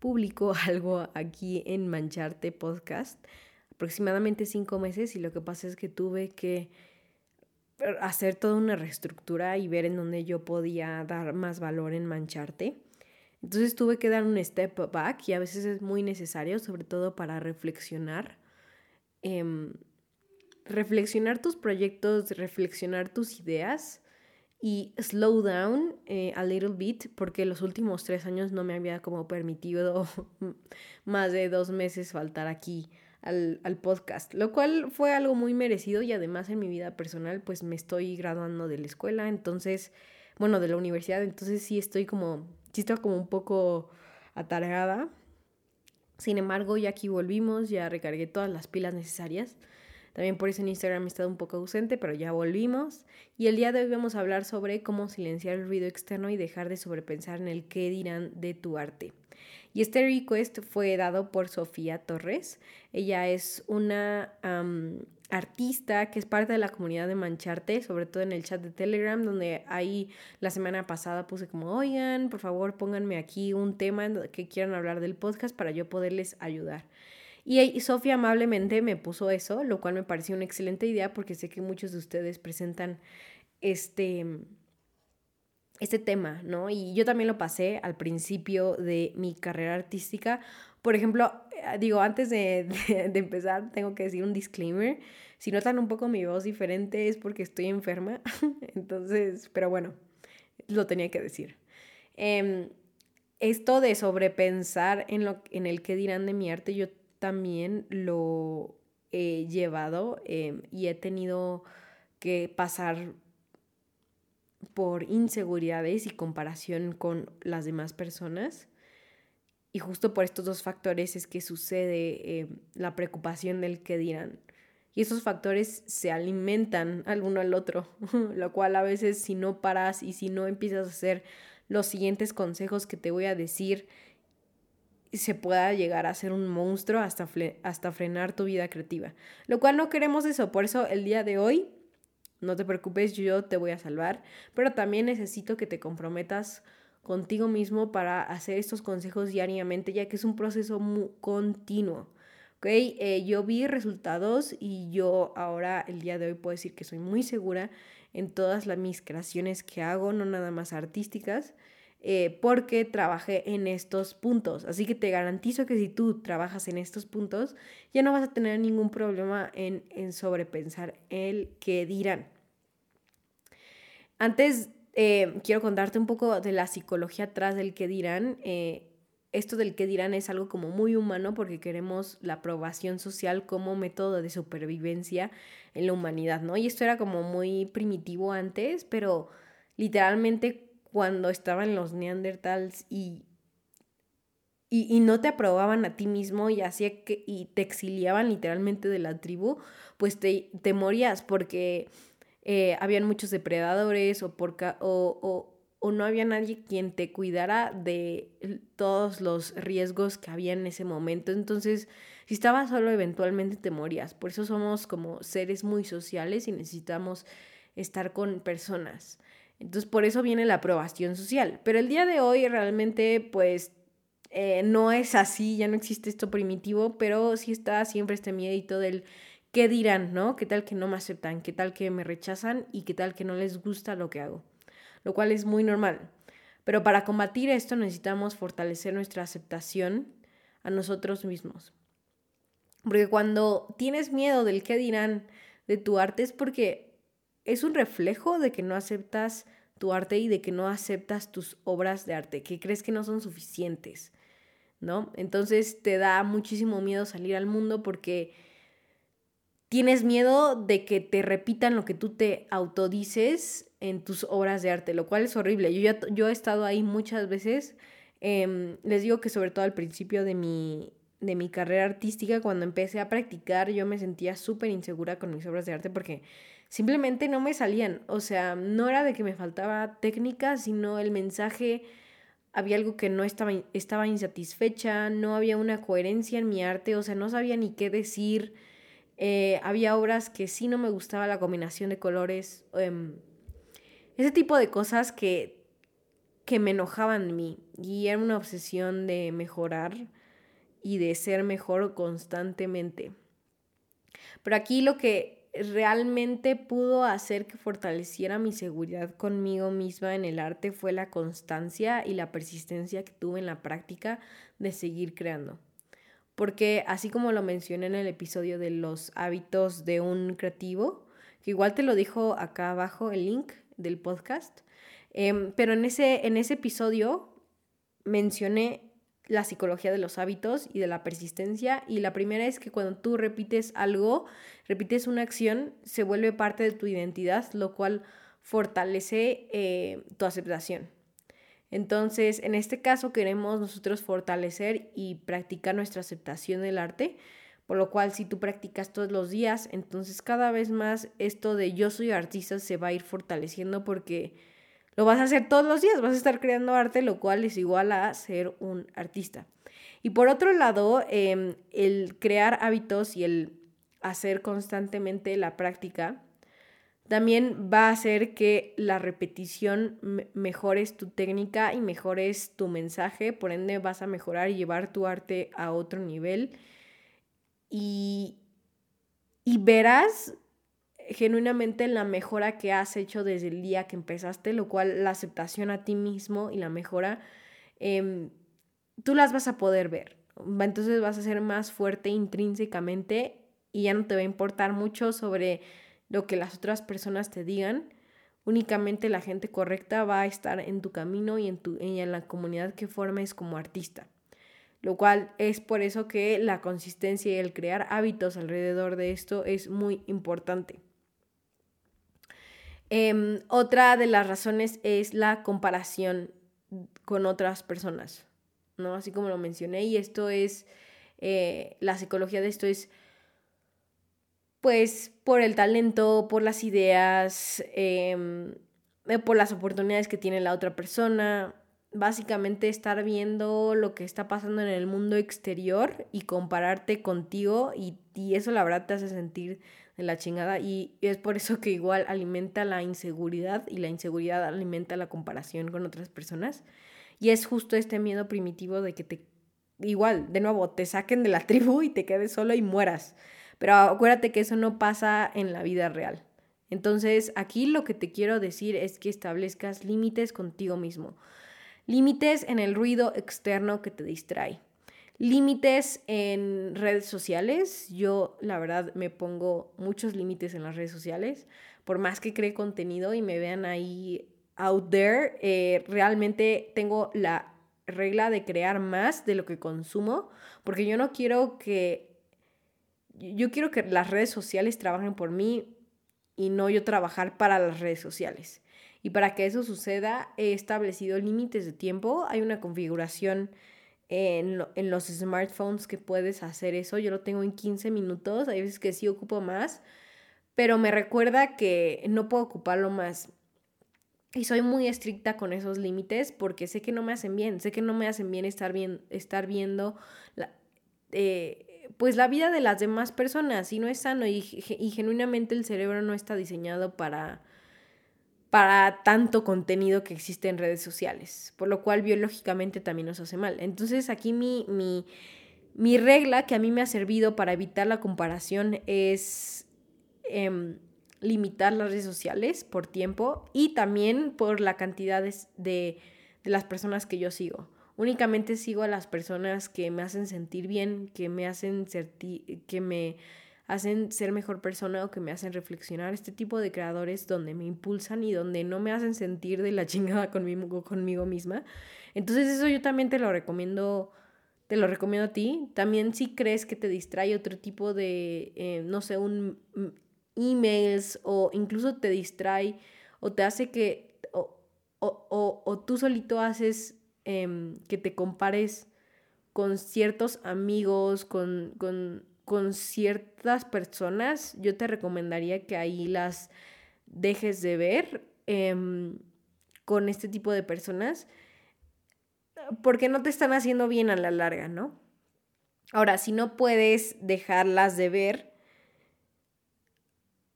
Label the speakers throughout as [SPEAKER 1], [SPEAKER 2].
[SPEAKER 1] publico algo aquí en Mancharte Podcast, aproximadamente cinco meses, y lo que pasa es que tuve que hacer toda una reestructura y ver en dónde yo podía dar más valor en Mancharte. Entonces tuve que dar un step back y a veces es muy necesario, sobre todo para reflexionar. Em, reflexionar tus proyectos, reflexionar tus ideas y slow down eh, a little bit porque los últimos tres años no me había como permitido más de dos meses faltar aquí al, al, podcast, lo cual fue algo muy merecido y además en mi vida personal pues me estoy graduando de la escuela, entonces, bueno, de la universidad, entonces sí estoy como, sí como un poco atargada. Sin embargo, ya aquí volvimos, ya recargué todas las pilas necesarias también por eso en Instagram he estado un poco ausente, pero ya volvimos. Y el día de hoy vamos a hablar sobre cómo silenciar el ruido externo y dejar de sobrepensar en el qué dirán de tu arte. Y este request fue dado por Sofía Torres. Ella es una artista que es parte de la comunidad de Mancharte, sobre todo en el chat de Telegram, donde ahí la semana pasada puse como, oigan, por favor pónganme aquí un tema que quieran hablar del podcast para yo poderles ayudar. Y Sofía amablemente me puso eso, lo cual me pareció una excelente idea porque sé que muchos de ustedes presentan este, este tema, ¿no? Y yo también lo pasé al principio de mi carrera artística. Por ejemplo, eh, digo, antes de, de, empezar, tengo que decir un disclaimer. Si notan un poco mi voz diferente es porque estoy enferma. Entonces, pero bueno, lo tenía que decir. Eh, esto de sobrepensar en, lo, en el que dirán de mi arte, yo también lo he llevado em, y he tenido que pasar por inseguridades y comparación con las demás personas. Y justo por estos dos factores es que sucede em, la preocupación del que dirán. Y esos factores se alimentan al uno al otro, lo cual a veces si no paras y si no empiezas a hacer los siguientes consejos que te voy a decir se pueda llegar a ser un monstruo hasta, hasta frenar tu vida creativa. Lo cual no queremos eso, por eso el día de hoy, no te preocupes, yo te voy a salvar, pero también necesito que te comprometas contigo mismo para hacer estos consejos diariamente, ya que es un proceso muy continuo. ¿ok? Eh, yo vi resultados y yo ahora, el día de hoy, puedo decir que soy muy segura en todas las, mis creaciones que hago, no nada más artísticas. Eh, porque trabajé en estos puntos. Así que te garantizo que si tú trabajas en estos puntos, ya no vas a tener ningún problema en, sobrepensar el que dirán. Antes, eh, quiero contarte un poco de la psicología atrás del que dirán. Eh, esto del que dirán es algo como muy humano porque queremos la aprobación social como método de supervivencia en la humanidad, ¿no? Y esto era como muy primitivo antes, pero literalmente cuando estaban los neandertals y, y, no te aprobaban a ti mismo y hacía que y te exiliaban literalmente de la tribu, pues te, te morías porque eh, habían muchos depredadores o, por, o, o, o no había nadie quien te cuidara de todos los riesgos que había en ese momento. Entonces, si estabas solo, eventualmente te morías. Por eso somos como seres muy sociales y necesitamos estar con personas. Entonces por eso viene la aprobación social. Pero el día de hoy realmente pues eh, no es así, ya no existe esto primitivo, pero sí está siempre este miedito del qué dirán, ¿no? ¿Qué tal que no me aceptan? ¿Qué tal que me rechazan? ¿Y qué tal que no les gusta lo que hago? Lo cual es muy normal. Pero para combatir esto necesitamos fortalecer nuestra aceptación a nosotros mismos. Porque cuando tienes miedo del qué dirán de tu arte es porque es un reflejo de que no aceptas tu arte y de que no aceptas tus obras de arte, que crees que no son suficientes, ¿no? Entonces te da muchísimo miedo salir al mundo porque tienes miedo de que te repitan lo que tú te autodices en tus obras de arte, lo cual es horrible. Yo, ya, yo he estado ahí muchas veces. Em, les digo que sobre todo al principio de mi, de mi carrera artística, cuando empecé a practicar, yo me sentía súper insegura con mis obras de arte porque simplemente no me salían. O sea, no era de que me faltaba técnica, sino el mensaje, había algo que no estaba, insatisfecha, no había una coherencia en mi arte, o sea, no sabía ni qué decir. Eh, había obras que sí no me gustaba la combinación de colores. Em, ese tipo de cosas que, que me enojaban en mí. Y era una obsesión de mejorar y de ser mejor constantemente. Pero aquí lo que realmente pudo hacer que fortaleciera mi seguridad conmigo misma en el arte fue la constancia y la persistencia que tuve en la práctica de seguir creando. Porque así como lo mencioné en el episodio de los hábitos de un creativo, que igual te lo dijo acá abajo el link del podcast, em, pero en ese, en ese episodio mencioné la psicología de los hábitos y de la persistencia. Y la primera es que cuando tú repites algo, repites una acción, se vuelve parte de tu identidad, lo cual fortalece eh, tu aceptación. Entonces, en este caso queremos nosotros fortalecer y practicar nuestra aceptación del arte, por lo cual si tú practicas todos los días, entonces cada vez más esto de yo soy artista se va a ir fortaleciendo porque lo vas a hacer todos los días, vas a estar creando arte, lo cual es igual a ser un artista. Y por otro lado, em, el crear hábitos y el hacer constantemente la práctica también va a hacer que la repetición mejores tu técnica y mejores tu mensaje, por ende vas a mejorar y llevar tu arte a otro nivel. Y, y verás genuinamente la mejora que has hecho desde el día que empezaste, lo cual la aceptación a ti mismo y la mejora, em, tú las vas a poder ver. Entonces vas a ser más fuerte intrínsecamente y ya no te va a importar mucho sobre lo que las otras personas te digan. Únicamente la gente correcta va a estar en tu camino y en, tu, y en la comunidad que formes como artista. Lo cual es por eso que la consistencia y el crear hábitos alrededor de esto es muy importante. Em, otra de las razones es la comparación con otras personas, ¿no? Así como lo mencioné, y esto es, eh, la psicología de esto es, pues, por el talento, por las ideas, em, eh, por las oportunidades que tiene la otra persona, básicamente estar viendo lo que está pasando en el mundo exterior y compararte contigo y, y eso la verdad te hace sentir la chingada y es por eso que igual alimenta la inseguridad y la inseguridad alimenta la comparación con otras personas. Y es justo este miedo primitivo de que te igual de nuevo te saquen de la tribu y te quedes solo y mueras. Pero acuérdate que eso no pasa en la vida real. Entonces aquí lo que te quiero decir es que establezcas límites contigo mismo. Límites en el ruido externo que te distrae Límites en redes sociales. Yo, la verdad, me pongo muchos límites en las redes sociales. Por más que cree contenido y me vean ahí out there, eh, realmente tengo la regla de crear más de lo que consumo, porque yo no quiero que, yo quiero que las redes sociales trabajen por mí y no yo trabajar para las redes sociales. Y para que eso suceda, he establecido límites de tiempo. Hay una configuración en, en, los smartphones que puedes hacer eso. Yo lo tengo en 15 minutos, hay veces que sí ocupo más, pero me recuerda que no puedo ocuparlo más. Y soy muy estricta con esos límites porque sé que no me hacen bien, sé que no me hacen bien estar, bien, estar viendo la, eh, pues la vida de las demás personas y no es sano y genuinamente el cerebro no está diseñado para para tanto contenido que existe en redes sociales, por lo cual biológicamente también nos hace mal. Entonces aquí mi, mi, regla que a mí me ha servido para evitar la comparación es em, limitar las redes sociales por tiempo y también por la cantidad de, de, las personas que yo sigo. Únicamente sigo a las personas que me hacen sentir bien, que me hacen que me hacen ser mejor persona o que me hacen reflexionar, este tipo de creadores donde me impulsan y donde no me hacen sentir de la chingada conmigo, conmigo misma. Entonces eso yo también te lo recomiendo, te lo recomiendo a ti. También si crees que te distrae otro tipo de, eh, no sé, un emails o incluso te distrae o te hace que, o, o, o, tú solito haces em, que te compares con ciertos amigos, con, con, con ciertas personas, yo te recomendaría que ahí las dejes de ver em, con este tipo de personas porque no te están haciendo bien a la larga, ¿no? Ahora, si no puedes dejarlas de ver,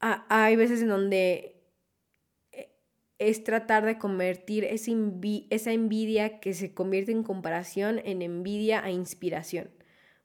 [SPEAKER 1] hay veces en donde eh, es tratar de convertir esa, esa envidia que se convierte en comparación en envidia a inspiración.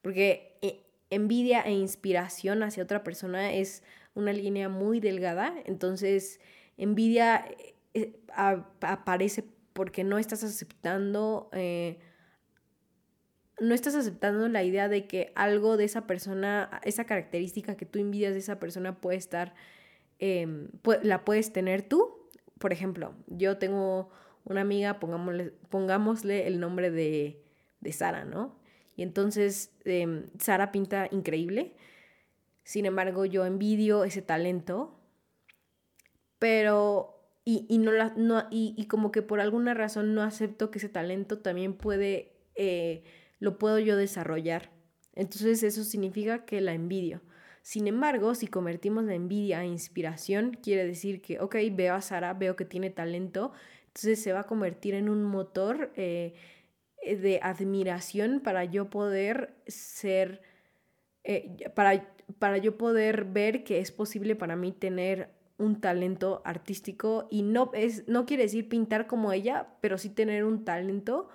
[SPEAKER 1] Porque eh, envidia e inspiración hacia otra persona es una línea muy delgada. Entonces, envidia eh, aparece porque no estás aceptando no estás aceptando la idea de que algo de esa persona, esa característica que tú envidias de esa persona puede estar, em, la puedes tener tú. Por ejemplo, yo tengo una amiga, pongámosle, pongámosle el nombre de, de Sara, ¿no? Y entonces em, Sara pinta increíble. Sin embargo, yo envidio ese talento, pero y, no la, no, y, como que por alguna razón no acepto que ese talento también puede eh, lo puedo yo desarrollar. Entonces eso significa que la envidio. Sin embargo, si convertimos la envidia a inspiración, quiere decir que, ok, veo a Sara, veo que tiene talento, entonces se va a convertir en un motor eh, de admiración para yo poder ser, eh, para, para yo poder ver que es posible para mí tener un talento artístico y no, es, no quiere decir pintar como ella, pero sí tener un talento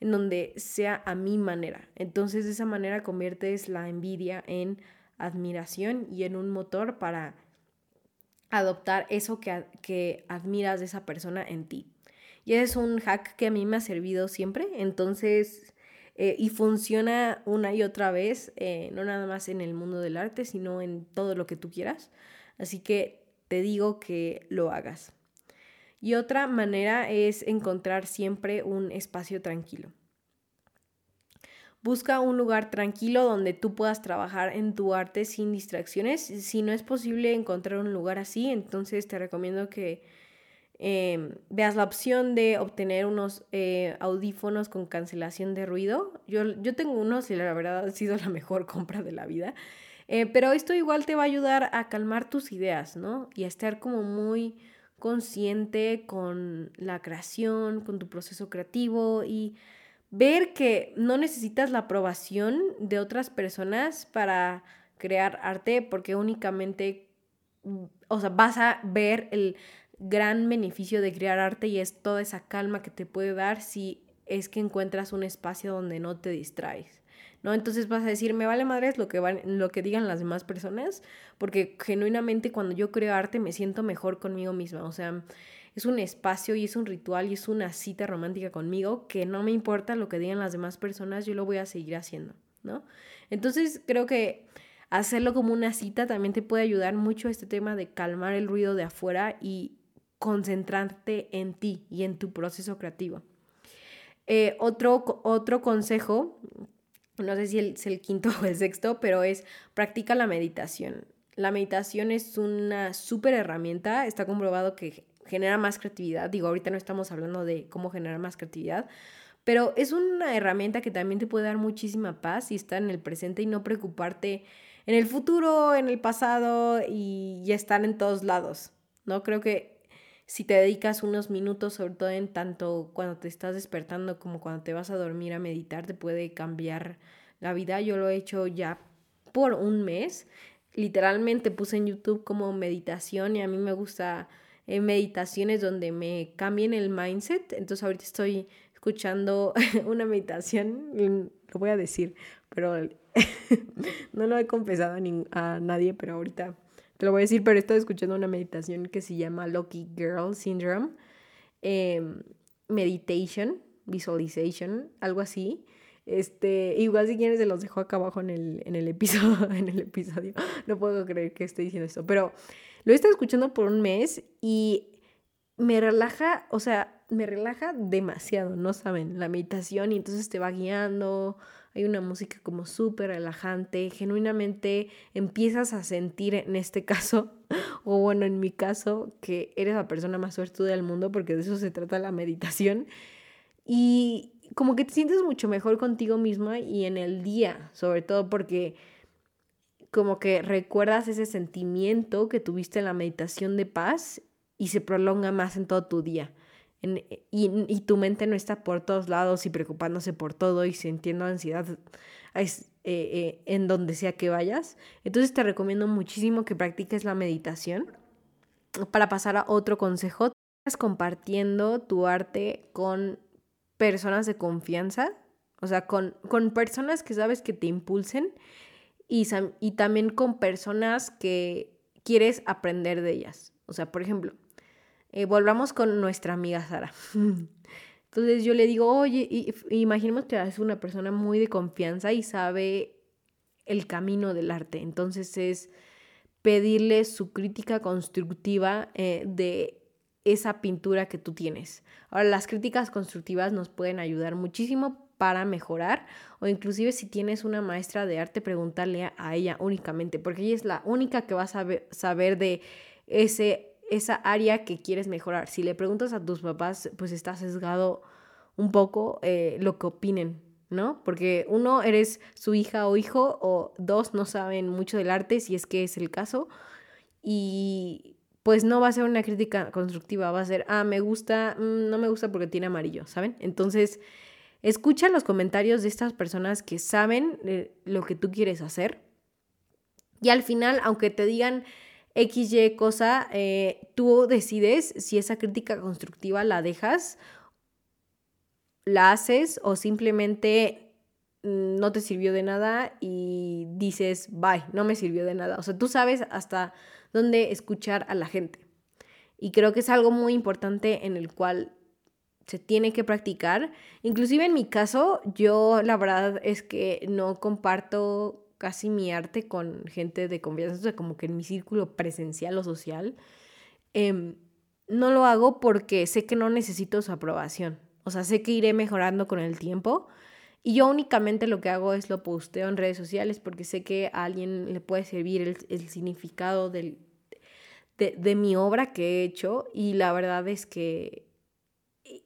[SPEAKER 1] en donde sea a mi manera. Entonces de esa manera conviertes la envidia en admiración y en un motor para adoptar eso que, que admiras de esa persona en ti. Y es un hack que a mí me ha servido siempre, entonces, eh, y funciona una y otra vez, eh, no nada más en el mundo del arte, sino en todo lo que tú quieras. Así que te digo que lo hagas. Y otra manera es encontrar siempre un espacio tranquilo. Busca un lugar tranquilo donde tú puedas trabajar en tu arte sin distracciones. Si no es posible encontrar un lugar así, entonces te recomiendo que em, veas la opción de obtener unos eh, audífonos con cancelación de ruido. Yo, yo tengo unos y la verdad ha sido la mejor compra de la vida. Eh, pero esto igual te va a ayudar a calmar tus ideas, ¿no? Y a estar como muy consciente con la creación, con tu proceso creativo y ver que no necesitas la aprobación de otras personas para crear arte porque únicamente, mm, o sea, vas a ver el gran beneficio de crear arte y es toda esa calma que te puede dar si es que encuentras un espacio donde no te distraes. ¿no? Entonces vas a decir, me vale madres lo que, van, lo que digan las demás personas, porque genuinamente cuando yo creo arte me siento mejor conmigo misma, o sea, es un espacio y es un ritual y es una cita romántica conmigo que no me importa lo que digan las demás personas, yo lo voy a seguir haciendo, ¿no? Entonces creo que hacerlo como una cita también te puede ayudar mucho a este tema de calmar el ruido de afuera y concentrarte en ti y en tu proceso creativo. Eh, otro, otro consejo no sé si es el quinto o el sexto, pero es practica la meditación. La meditación es una súper herramienta, está comprobado que genera más creatividad. Digo, ahorita no estamos hablando de cómo generar más creatividad, pero es una herramienta que también te puede dar muchísima paz y estar en el presente y no preocuparte en el futuro, en el pasado y ya estar en todos lados. ¿no? Creo que si te dedicas unos minutos, sobre todo en tanto cuando te estás despertando como cuando te vas a dormir a meditar, te puede cambiar la vida. Yo lo he hecho ya por un mes. Literalmente puse en YouTube como meditación y a mí me gusta eh, meditaciones donde me cambien el mindset. Entonces ahorita estoy escuchando una meditación, lo voy a decir, pero no lo he confesado a, a nadie, pero ahorita te lo voy a decir, pero estoy escuchando una meditación que se llama Lucky Girl Syndrome. Em, meditation, visualization, algo así. Este, igual si quieres se los dejo acá abajo en el, en el episodio, en el episodio. No puedo creer que estoy diciendo esto, pero lo he estado escuchando por un mes y me relaja, o sea, me relaja demasiado, no saben, la meditación y entonces te va guiando, hay una música como súper relajante, genuinamente empiezas a sentir en este caso, o bueno, en mi caso, que eres la persona más suertuda del mundo, porque de eso se trata la meditación. Y
[SPEAKER 2] como que te sientes mucho mejor contigo misma y en el día, sobre todo porque como que recuerdas ese sentimiento que tuviste en la meditación de paz y se prolonga más en todo tu día. Y, tu mente no está por todos lados y preocupándose por todo y sintiendo ansiedad eh, eh, en donde sea que vayas. Entonces te recomiendo muchísimo que practiques la meditación. Para pasar a otro consejo, estás compartiendo tu arte con personas de confianza, o sea, con, con personas que sabes que te impulsen y, y también con personas que quieres aprender de ellas. O sea, por ejemplo, eh, volvamos con nuestra amiga Sara. Entonces yo le digo, oye, imaginemos que es una persona muy de confianza y sabe el camino del arte. Entonces es pedirle su crítica constructiva eh, de esa pintura que tú tienes. Ahora, las críticas constructivas nos pueden ayudar muchísimo para mejorar o inclusive si tienes una maestra de arte, preguntarle a ella únicamente, porque ella es la única que va a saber, saber de ese, esa área que quieres mejorar. Si le preguntas a tus papás, pues está sesgado un poco eh, lo que opinen, ¿no? Porque uno, eres su hija o hijo, o dos, no saben mucho del arte, si es que es el caso, y pues no va a ser una crítica constructiva, va a ser, ah, me gusta, mm, no me gusta porque tiene amarillo, ¿saben? Entonces, escucha los comentarios de estas personas que saben eh, lo que tú quieres hacer. Y al final, aunque te digan XY cosa, eh, tú decides si esa crítica constructiva la dejas, la haces o simplemente mm, no te sirvió de nada y dices, bye, no me sirvió de nada. O sea, tú sabes hasta dónde escuchar a la gente. Y creo que es algo muy importante en el cual se tiene que practicar. Inclusive en mi caso, yo la verdad es que no comparto casi mi arte con gente de confianza, o sea, como que en mi círculo presencial o social. Em, no lo hago porque sé que no necesito su aprobación. O sea, sé que iré mejorando con el tiempo. Y yo únicamente lo que hago es lo posteo en redes sociales porque sé que a alguien le puede servir el, significado del, de, de, mi obra que he hecho. Y la verdad es que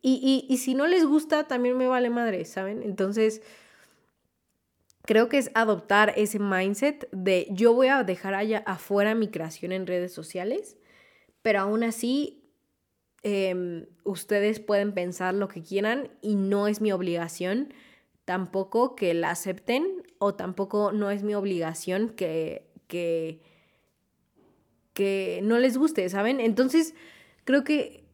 [SPEAKER 2] y, si no les gusta, también me vale madre, ¿saben? Entonces, creo que es adoptar ese mindset de yo voy a dejar allá afuera mi creación en redes sociales, pero aún así em, ustedes pueden pensar lo que quieran y no es mi obligación tampoco que la acepten o tampoco no es mi obligación que, que, que no les guste, ¿saben? Entonces, creo que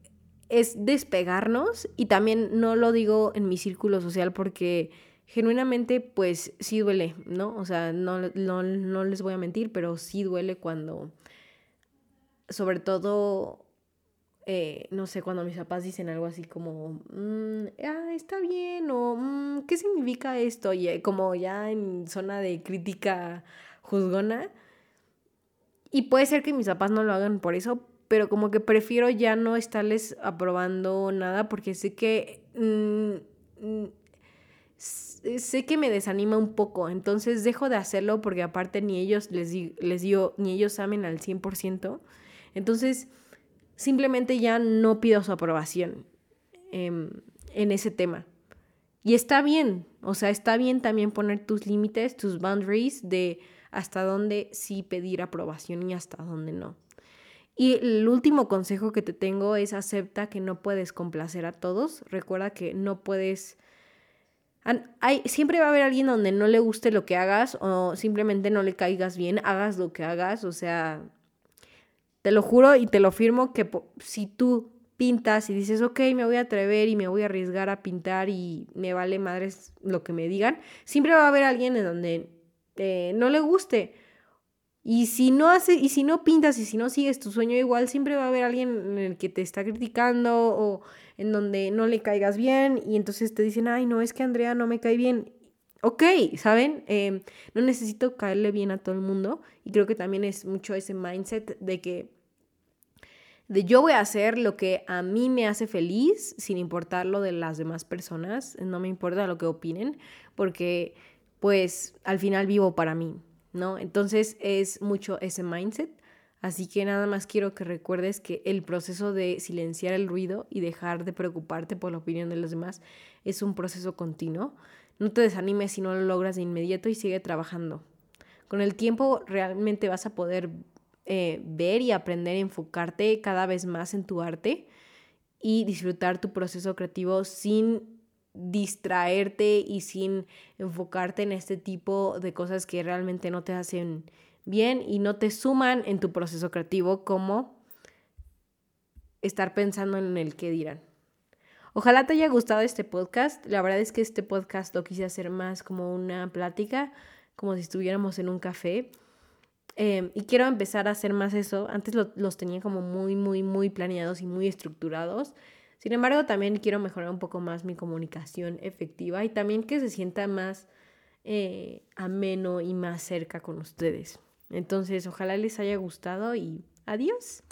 [SPEAKER 2] es despegarnos y también no lo digo en mi círculo social porque genuinamente pues sí duele, ¿no? O sea, no, no, les voy a mentir, pero sí duele cuando, sobre todo, eh, no sé, cuando mis papás dicen algo así como, mm, ah, está bien, o mm, ¿qué significa esto? Y eh, como ya en zona de crítica juzgona. Y puede ser que mis papás no lo hagan por eso, pero como que prefiero ya no estarles aprobando nada porque sé que... Mm, sé que me desanima un poco, entonces dejo de hacerlo porque aparte ni ellos les, les digo, ni ellos saben al 100%. Entonces, simplemente ya no pido su aprobación em, en ese tema. Y está bien, o sea, está bien también poner tus límites, tus boundaries de hasta dónde sí pedir aprobación y hasta dónde no. Y el último consejo que te tengo es acepta que no puedes complacer a todos. Recuerda que no puedes... Hay, siempre va a haber alguien donde no le guste lo que hagas o simplemente no le caigas bien, hagas lo que hagas. O sea, te lo juro y te lo firmo que si tú pintas y dices, ok, me voy a atrever y me voy a arriesgar a pintar y me vale madres lo que me digan, siempre va a haber alguien en donde eh, no le guste. Y si no hace, y si no pintas y si no sigues tu sueño, igual siempre va a haber alguien en el que te está criticando o en donde no le caigas bien y entonces te dicen, ay, no, es que Andrea no me cae bien. Ok, ¿saben? Em, no necesito caerle bien a todo el mundo y creo que también es mucho ese mindset de que de yo voy a hacer lo que a mí me hace feliz sin importar lo de las demás personas, no me importa lo que opinen, porque pues al final vivo para mí, ¿no? Entonces es mucho ese mindset. Así que nada más quiero que recuerdes que el proceso de silenciar el ruido y dejar de preocuparte por la opinión de los demás es un proceso continuo. No te desanimes si no lo logras de inmediato y sigue trabajando. Con el tiempo realmente vas a poder eh, ver y aprender a enfocarte cada vez más en tu arte y disfrutar tu proceso creativo sin distraerte y sin enfocarte en este tipo de cosas que realmente no te hacen bien y no te suman en tu proceso creativo como estar pensando en el que dirán. Ojalá te haya gustado este podcast. La verdad es que este podcast lo quise hacer más como una plática, como si estuviéramos en un café. Em, y quiero empezar a hacer más eso. Antes los tenía como muy, muy, muy planeados y muy estructurados. Sin embargo, también quiero mejorar un poco más mi comunicación efectiva y también que se sienta más eh, ameno y más cerca con ustedes. Entonces, ojalá les haya gustado y adiós.